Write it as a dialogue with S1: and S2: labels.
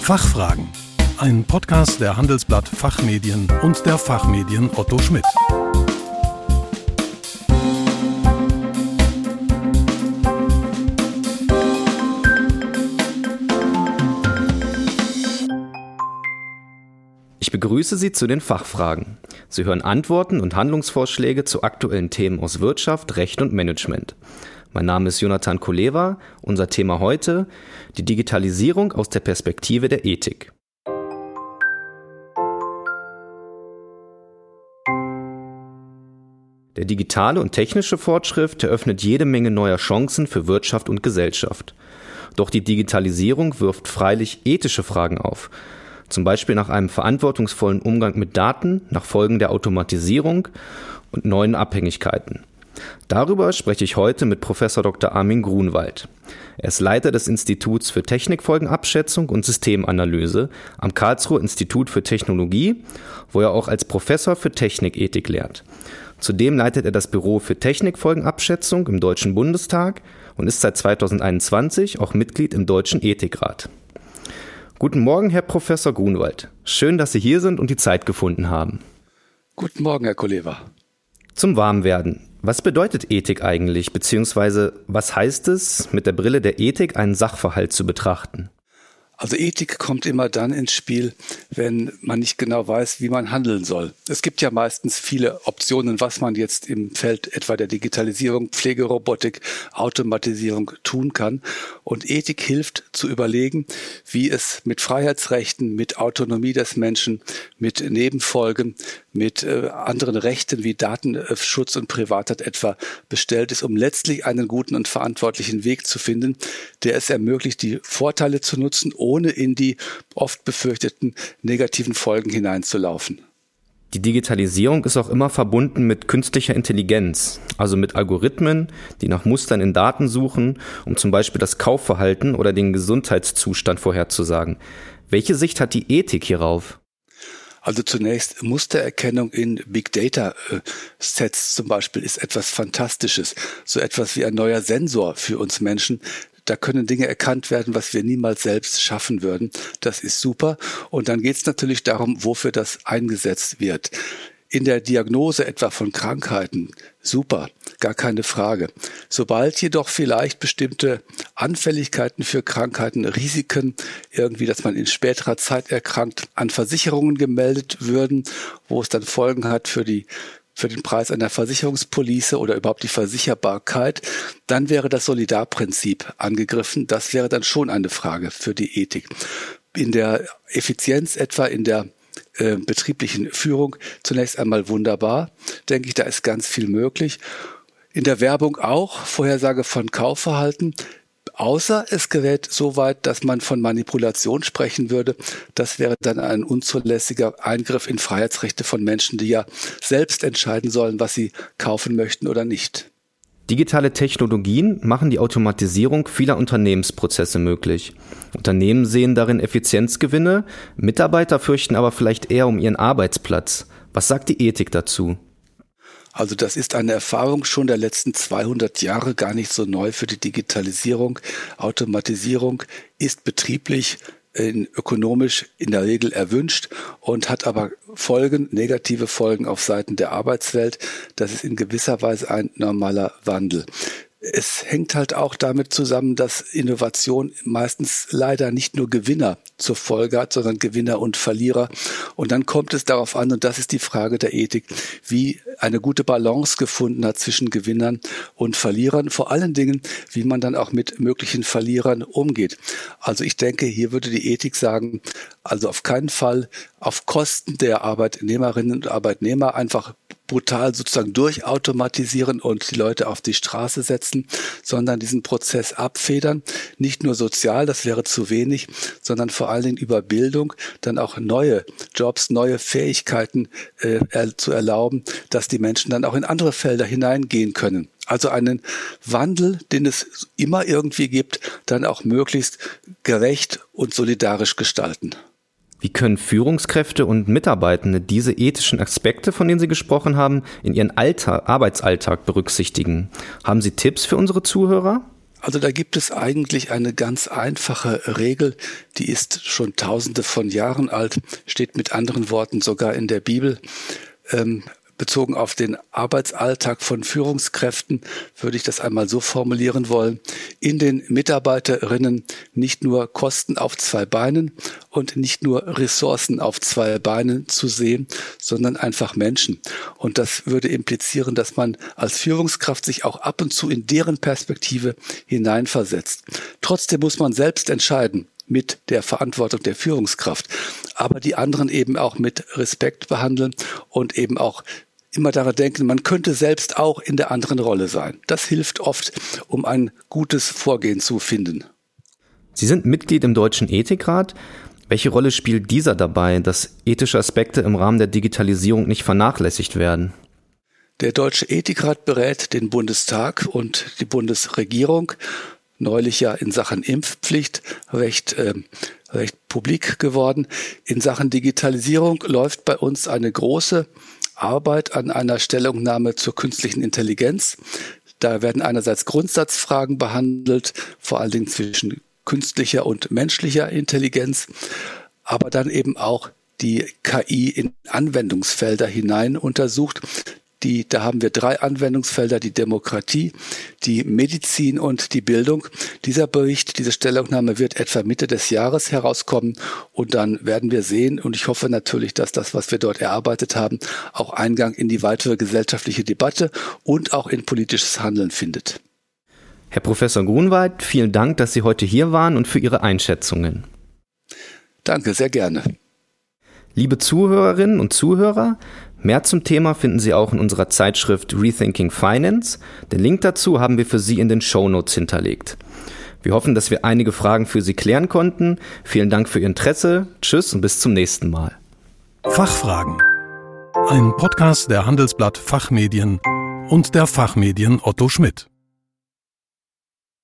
S1: Fachfragen. Ein Podcast der Handelsblatt Fachmedien und der Fachmedien Otto Schmidt.
S2: Ich begrüße Sie zu den Fachfragen. Sie hören Antworten und Handlungsvorschläge zu aktuellen Themen aus Wirtschaft, Recht und Management. Mein Name ist Jonathan Koleva. Unser Thema heute die Digitalisierung aus der Perspektive der Ethik. Der digitale und technische Fortschritt eröffnet jede Menge neuer Chancen für Wirtschaft und Gesellschaft. Doch die Digitalisierung wirft freilich ethische Fragen auf. Zum Beispiel nach einem verantwortungsvollen Umgang mit Daten, nach Folgen der Automatisierung und neuen Abhängigkeiten. Darüber spreche ich heute mit Professor Dr. Armin Grunwald. Er ist Leiter des Instituts für Technikfolgenabschätzung und Systemanalyse am Karlsruher Institut für Technologie, wo er auch als Professor für Technikethik lehrt. Zudem leitet er das Büro für Technikfolgenabschätzung im Deutschen Bundestag und ist seit 2021 auch Mitglied im Deutschen Ethikrat. Guten Morgen, Herr Professor Grunwald. Schön, dass Sie hier sind und die Zeit gefunden haben.
S3: Guten Morgen, Herr Koleva.
S2: Zum Warmwerden. Was bedeutet Ethik eigentlich, beziehungsweise was heißt es, mit der Brille der Ethik einen Sachverhalt zu betrachten?
S3: Also Ethik kommt immer dann ins Spiel, wenn man nicht genau weiß, wie man handeln soll. Es gibt ja meistens viele Optionen, was man jetzt im Feld etwa der Digitalisierung, Pflegerobotik, Automatisierung tun kann. Und Ethik hilft zu überlegen, wie es mit Freiheitsrechten, mit Autonomie des Menschen, mit Nebenfolgen, mit äh, anderen Rechten wie Datenschutz und Privatheit etwa bestellt ist, um letztlich einen guten und verantwortlichen Weg zu finden, der es ermöglicht, die Vorteile zu nutzen, in die oft befürchteten negativen Folgen hineinzulaufen.
S2: Die Digitalisierung ist auch immer verbunden mit künstlicher Intelligenz, also mit Algorithmen, die nach Mustern in Daten suchen, um zum Beispiel das Kaufverhalten oder den Gesundheitszustand vorherzusagen. Welche Sicht hat die Ethik hierauf?
S3: Also zunächst Mustererkennung in Big Data äh, Sets zum Beispiel ist etwas Fantastisches. So etwas wie ein neuer Sensor für uns Menschen, da können Dinge erkannt werden, was wir niemals selbst schaffen würden. Das ist super. Und dann geht es natürlich darum, wofür das eingesetzt wird. In der Diagnose etwa von Krankheiten, super, gar keine Frage. Sobald jedoch vielleicht bestimmte Anfälligkeiten für Krankheiten, Risiken, irgendwie, dass man in späterer Zeit erkrankt, an Versicherungen gemeldet würden, wo es dann Folgen hat für die für den Preis einer Versicherungspolice oder überhaupt die Versicherbarkeit, dann wäre das Solidarprinzip angegriffen. Das wäre dann schon eine Frage für die Ethik. In der Effizienz etwa in der äh, betrieblichen Führung zunächst einmal wunderbar. Denke ich, da ist ganz viel möglich. In der Werbung auch, Vorhersage von Kaufverhalten, außer es gerät so weit, dass man von Manipulation sprechen würde. Das wäre dann ein unzulässiger Eingriff in Freiheitsrechte von Menschen, die ja selbst entscheiden sollen, was sie kaufen möchten oder nicht.
S2: Digitale Technologien machen die Automatisierung vieler Unternehmensprozesse möglich. Unternehmen sehen darin Effizienzgewinne, Mitarbeiter fürchten aber vielleicht eher um ihren Arbeitsplatz. Was sagt die Ethik dazu?
S3: Also das ist eine Erfahrung schon der letzten 200 Jahre, gar nicht so neu für die Digitalisierung. Automatisierung ist betrieblich in, ökonomisch in der Regel erwünscht und hat aber Folgen, negative Folgen auf Seiten der Arbeitswelt. Das ist in gewisser Weise ein normaler Wandel es hängt halt auch damit zusammen, dass Innovation meistens leider nicht nur Gewinner zur Folge hat, sondern Gewinner und Verlierer. Und dann kommt es darauf an, und das ist die Frage der Ethik, wie eine gute Balance gefunden hat zwischen Gewinnern und Verlierern. Vor allen Dingen, wie man dann auch mit möglichen Verlierern umgeht. Also ich denke, hier würde die Ethik sagen, also auf keinen Fall auf Kosten der Arbeitnehmerinnen und Arbeitnehmer einfach brutal sozusagen durchautomatisieren und die Leute auf die Straße setzen, sondern diesen Prozess abfedern. Nicht nur sozial, das wäre zu wenig, sondern vor allen Dingen über Bildung dann auch neue Jobs, neue Fähigkeiten äh, zu erlauben, dass die Menschen dann auch in andere Felder hineingehen können. Also einen Wandel, den es immer irgendwie gibt, dann auch möglichst gerecht und solidarisch gestalten.
S2: Wie können Führungskräfte und Mitarbeitende diese ethischen Aspekte, von denen Sie gesprochen haben, in ihren Alltag, Arbeitsalltag berücksichtigen? Haben Sie Tipps für unsere Zuhörer?
S3: Also da gibt es eigentlich eine ganz einfache Regel, die ist schon tausende von Jahren alt, steht mit anderen Worten sogar in der Bibel. Bezogen auf den Arbeitsalltag von Führungskräften würde ich das einmal so formulieren wollen. In den Mitarbeiterinnen nicht nur Kosten auf zwei Beinen und nicht nur Ressourcen auf zwei Beinen zu sehen, sondern einfach Menschen. Und das würde implizieren, dass man als Führungskraft sich auch ab und zu in deren Perspektive hineinversetzt. Trotzdem muss man selbst entscheiden, mit der Verantwortung der Führungskraft, aber die anderen eben auch mit Respekt behandeln und eben auch immer daran denken, man könnte selbst auch in der anderen Rolle sein. Das hilft oft, um ein gutes Vorgehen zu finden.
S2: Sie sind Mitglied im Deutschen Ethikrat. Welche Rolle spielt dieser dabei, dass ethische Aspekte im Rahmen der Digitalisierung nicht vernachlässigt werden?
S3: Der Deutsche Ethikrat berät den Bundestag und die Bundesregierung, neulich ja in Sachen Impfpflicht recht, äh, recht publik geworden. In Sachen Digitalisierung läuft bei uns eine große Arbeit an einer Stellungnahme zur künstlichen Intelligenz. Da werden einerseits Grundsatzfragen behandelt, vor allen Dingen zwischen künstlicher und menschlicher Intelligenz, aber dann eben auch die KI in Anwendungsfelder hinein untersucht. Die, da haben wir drei Anwendungsfelder, die Demokratie, die Medizin und die Bildung. Dieser Bericht, diese Stellungnahme wird etwa Mitte des Jahres herauskommen und dann werden wir sehen und ich hoffe natürlich, dass das, was wir dort erarbeitet haben, auch Eingang in die weitere gesellschaftliche Debatte und auch in politisches Handeln findet.
S2: Herr Professor Grunwald, vielen Dank, dass Sie heute hier waren und für Ihre Einschätzungen.
S3: Danke, sehr gerne.
S2: Liebe Zuhörerinnen und Zuhörer, Mehr zum Thema finden Sie auch in unserer Zeitschrift Rethinking Finance. Den Link dazu haben wir für Sie in den Show Notes hinterlegt. Wir hoffen, dass wir einige Fragen für Sie klären konnten. Vielen Dank für Ihr Interesse. Tschüss und bis zum nächsten Mal.
S1: Fachfragen. Ein Podcast der Handelsblatt Fachmedien und der Fachmedien Otto Schmidt.